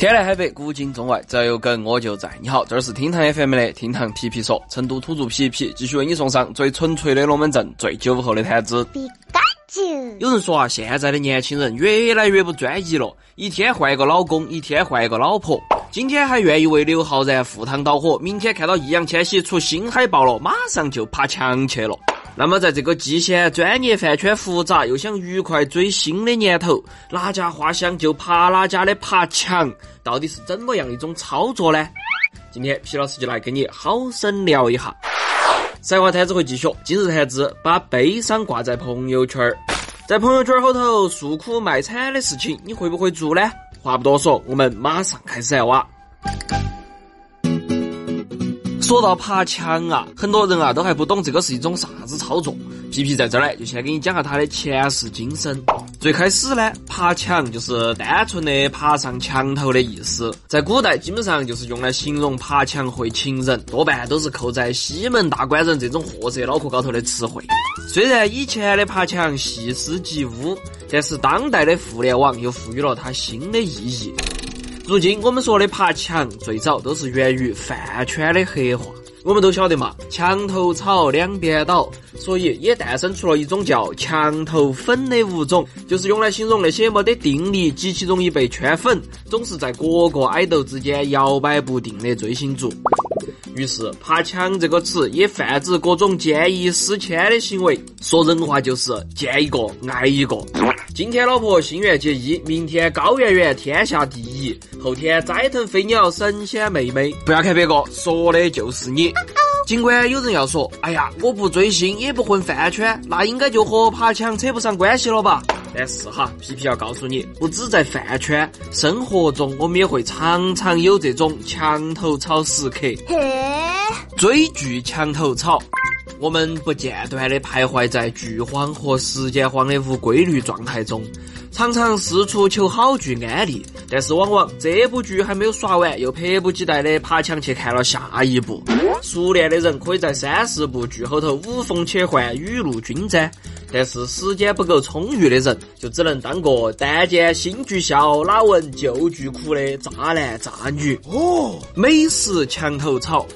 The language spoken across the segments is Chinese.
天南海北，古今中外，只要有梗我就在。你好，这儿是厅堂 FM 的厅堂皮皮说，成都土著皮皮继续为你送上最纯粹的龙门阵，最九五后的谈资。有人说啊，现在的年轻人越来越不专一了，一天换一个老公，一天换一个老婆。今天还愿意为刘昊然赴汤蹈火，明天看到易烊千玺出新海报了，马上就爬墙去了。那么，在这个既嫌专业饭圈复杂，又想愉快追星的年头，哪家花香就爬哪家的爬墙，到底是怎么样一种操作呢？今天皮老师就来跟你好生聊一下。赛话摊子会继续，今日谈资把悲伤挂在朋友圈，在朋友圈后头诉苦卖惨的事情，你会不会做呢？话不多说，我们马上开始来挖。说到爬墙啊，很多人啊都还不懂这个是一种啥子操作。皮皮在这儿呢，就先给你讲下他的前世今生。最开始呢，爬墙就是单纯的爬上墙头的意思，在古代基本上就是用来形容爬墙会情人，多半都是扣在西门大官人这种货色脑壳高头的词汇。虽然以前的爬墙细思极污，但是当代的互联网又赋予了它新的意义。如今我们说的爬墙，最早都是源于饭圈的黑话。我们都晓得嘛，墙头草两边倒，所以也诞生出了一种叫墙头粉的物种，就是用来形容那些没得定力、极其容易被圈粉、总是在各个爱豆之间摇摆不定的追星族。于是，爬墙这个词也泛指各种见异思迁的行为。说人话就是见一个爱一个。今天老婆心愿结衣，明天高圆圆天下第一，后天斋藤飞鸟神仙妹妹。不要看别个说的就是你。尽管有人要说，哎呀，我不追星也不混饭圈，那应该就和爬墙扯不上关系了吧？但是哈，皮皮要告诉你，不止在饭圈，生活中我们也会常常有这种墙头草时刻。嘿追剧墙头草。我们不间断的徘徊在剧荒和时间荒的无规律状态中，常常四处求好剧安利，但是往往这部剧还没有刷完，又迫不及待的爬墙去看了下一部。熟练的人可以在三四部剧后头无缝切换，雨露均沾，但是时间不够充裕的人，就只能当个单间新剧笑，哪闻旧剧哭的渣男渣女。哦，美食墙头草。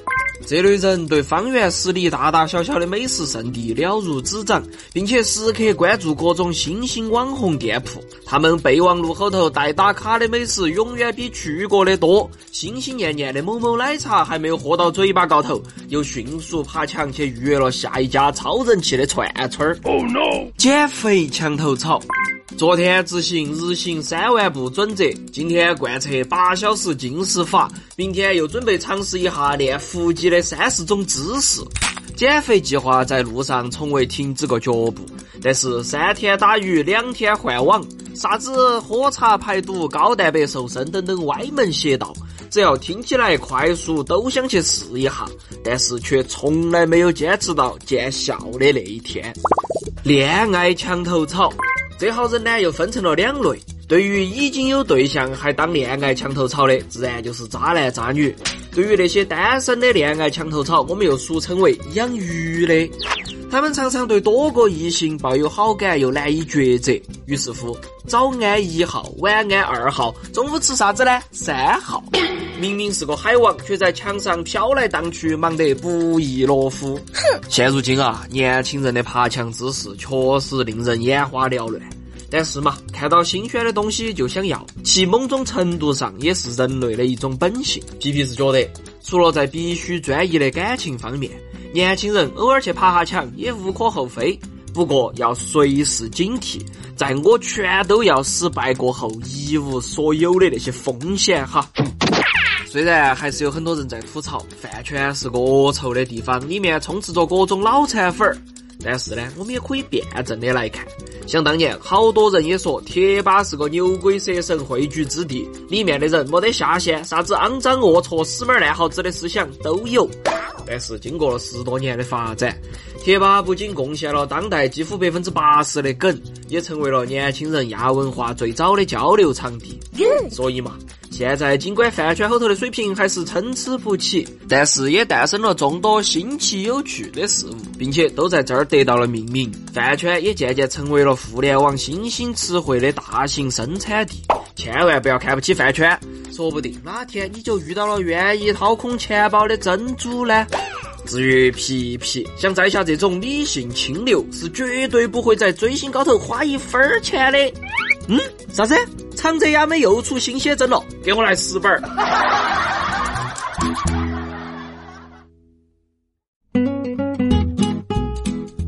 这类人对方圆十里大大小小的美食圣地了如指掌，并且时刻关注各种新兴网红店铺。他们备忘录后头待打卡的美食永远比去过的多。心心念念的某某奶茶还没有喝到嘴巴高头，又迅速爬墙去预约了下一家超人气的串串儿。Oh no！减肥墙头草。昨天执行日行三万步准则，今天贯彻八小时进食法，明天又准备尝试一下练腹肌的三十种姿势。减肥计划在路上，从未停止过脚步。但是三天打鱼两天换网，啥子喝茶排毒、高蛋白瘦身等等歪门邪道，只要听起来快速，都想去试一下，但是却从来没有坚持到见效的那一天。恋爱墙头草。这号人呢，又分成了两类。对于已经有对象还当恋爱墙头草的，自然就是渣男渣女；对于那些单身的恋爱墙头草，我们又俗称为养鱼的。他们常常对多个异性抱有好感，又难以抉择。于是乎，早安一号，晚安二号，中午吃啥子呢？三号。明明是个海王，却在墙上飘来荡去，忙得不亦乐乎。哼！现如今啊，年轻人的爬墙姿势确实令人眼花缭乱。但是嘛，看到新鲜的东西就想要，其某种程度上也是人类的一种本性。皮皮是觉得，除了在必须专一的感情方面，年轻人偶尔去爬下墙也无可厚非。不过要随时警惕，在我全都要失败过后，一无所有的那些风险哈。虽然还是有很多人在吐槽饭圈是个恶臭的地方，里面充斥着各种脑残粉儿，但是呢，我们也可以辩证的来看。想当年，好多人也说贴吧是个牛鬼蛇神汇聚之地，里面的人没得下限，啥子肮脏龌龊、死门烂耗子的思想都有。但是经过了十多年的发展，贴吧不仅贡献了当代几乎百分之八十的梗，也成为了年轻人亚文化最早的交流场地。所以嘛。现在尽管饭圈后头的水平还是参差不齐，但是也诞生了众多新奇有趣的事物，并且都在这儿得到了命名。饭圈也渐渐成为了互联网新兴词汇的大型生产地。千万不要看不起饭圈，说不定哪天你就遇到了愿意掏空钱包的真主呢。至于皮皮，像在下这种理性清流，是绝对不会在追星高头花一分钱的。嗯，啥子？长泽雅美又出新写真了，给我来十本儿。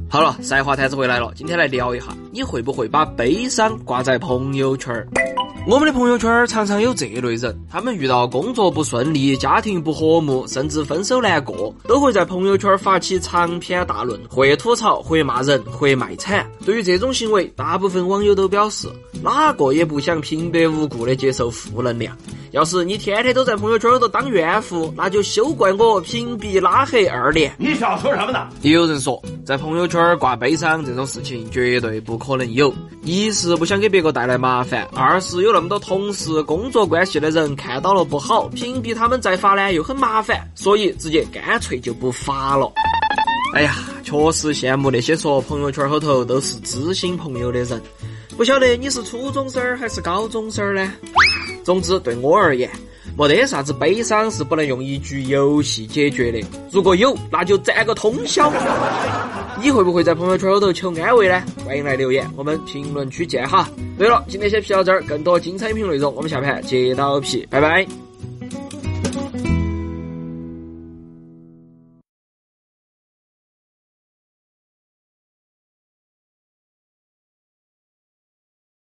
好了，赛话摊子回来了，今天来聊一下，你会不会把悲伤挂在朋友圈儿？我们的朋友圈常常有这类人，他们遇到工作不顺利、家庭不和睦，甚至分手难过，都会在朋友圈发起长篇大论，会吐槽，会骂人，会卖惨。对于这种行为，大部分网友都表示，哪个也不想平白无故的接受负能量。要是你天天都在朋友圈里头当怨妇，那就休怪我屏蔽拉黑二连。你想说什么呢？也有人说，在朋友圈挂悲伤这种事情绝对不可能有，一是不想给别个带来麻烦，二是有那么多同事、工作关系的人看到了不好，屏蔽他们再发呢又很麻烦，所以直接干脆就不发了。哎呀，确实羡慕那些说朋友圈后头都是知心朋友的人，不晓得你是初中生儿还是高中生儿呢？总之，对我而言，没得啥子悲伤是不能用一局游戏解决的。如果有，那就占个通宵。你会不会在朋友圈里头求安慰呢？欢迎来留言，我们评论区见哈。对了，今天先皮到这儿，更多精彩音频内容，我们下盘接到皮，拜拜。